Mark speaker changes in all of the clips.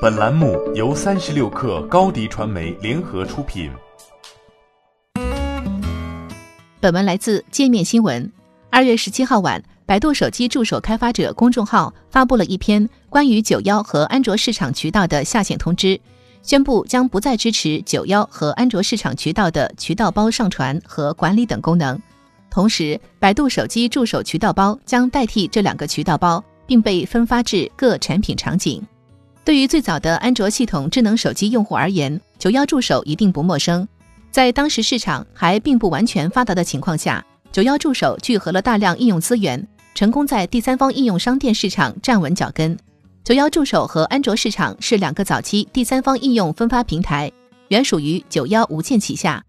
Speaker 1: 本栏目由三十六氪高低传媒联合出品。
Speaker 2: 本文来自界面新闻。二月十七号晚，百度手机助手开发者公众号发布了一篇关于九幺和安卓市场渠道的下线通知，宣布将不再支持九幺和安卓市场渠道的渠道包上传和管理等功能。同时，百度手机助手渠道包将代替这两个渠道包。并被分发至各产品场景。对于最早的安卓系统智能手机用户而言，九幺助手一定不陌生。在当时市场还并不完全发达的情况下，九幺助手聚合了大量应用资源，成功在第三方应用商店市场站稳脚跟。九幺助手和安卓市场是两个早期第三方应用分发平台，原属于九幺无线旗下。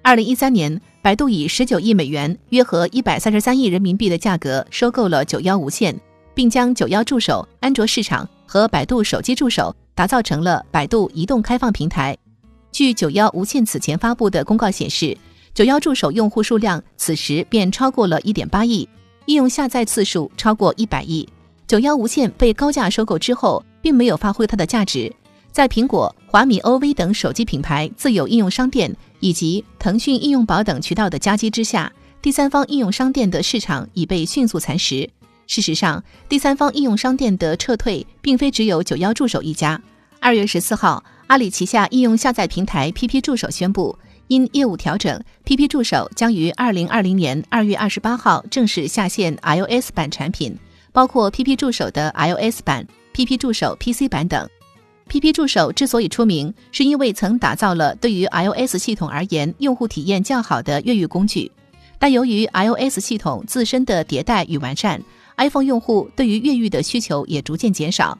Speaker 2: 二零一三年，百度以十九亿美元（约合一百三十三亿人民币）的价格收购了九幺无线。并将九幺助手安卓市场和百度手机助手打造成了百度移动开放平台。据九幺无线此前发布的公告显示，九幺助手用户数量此时便超过了一点八亿，应用下载次数超过一百亿。九幺无线被高价收购之后，并没有发挥它的价值。在苹果、华米 OV 等手机品牌自有应用商店以及腾讯应用宝等渠道的夹击之下，第三方应用商店的市场已被迅速蚕食。事实上，第三方应用商店的撤退并非只有九幺助手一家。二月十四号，阿里旗下应用下载平台 PP 助手宣布，因业务调整，PP 助手将于二零二零年二月二十八号正式下线 iOS 版产品，包括 PP 助手的 iOS 版、PP 助手 PC 版等。PP 助手之所以出名，是因为曾打造了对于 iOS 系统而言用户体验较好的越狱工具，但由于 iOS 系统自身的迭代与完善。iPhone 用户对于越狱的需求也逐渐减少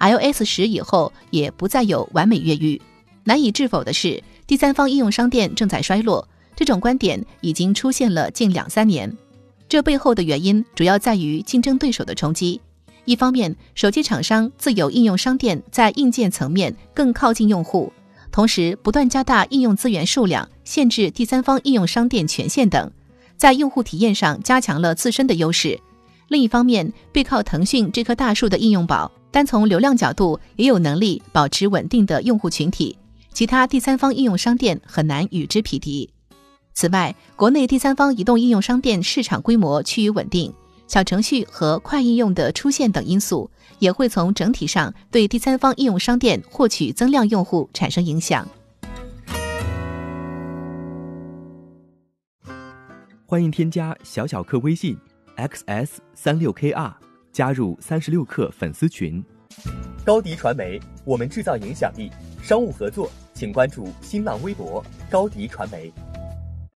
Speaker 2: ，iOS 十以后也不再有完美越狱。难以置否的是，第三方应用商店正在衰落，这种观点已经出现了近两三年。这背后的原因主要在于竞争对手的冲击。一方面，手机厂商自有应用商店在硬件层面更靠近用户，同时不断加大应用资源数量，限制第三方应用商店权限等，在用户体验上加强了自身的优势。另一方面，背靠腾讯这棵大树的应用宝，单从流量角度也有能力保持稳定的用户群体，其他第三方应用商店很难与之匹敌。此外，国内第三方移动应用商店市场规模趋于稳定，小程序和快应用的出现等因素，也会从整体上对第三方应用商店获取增量用户产生影响。
Speaker 3: 欢迎添加小小客微信。Xs 三六 kr 加入三十六氪粉丝群。
Speaker 4: 高迪传媒，我们制造影响力。商务合作，请关注新浪微博高迪传媒。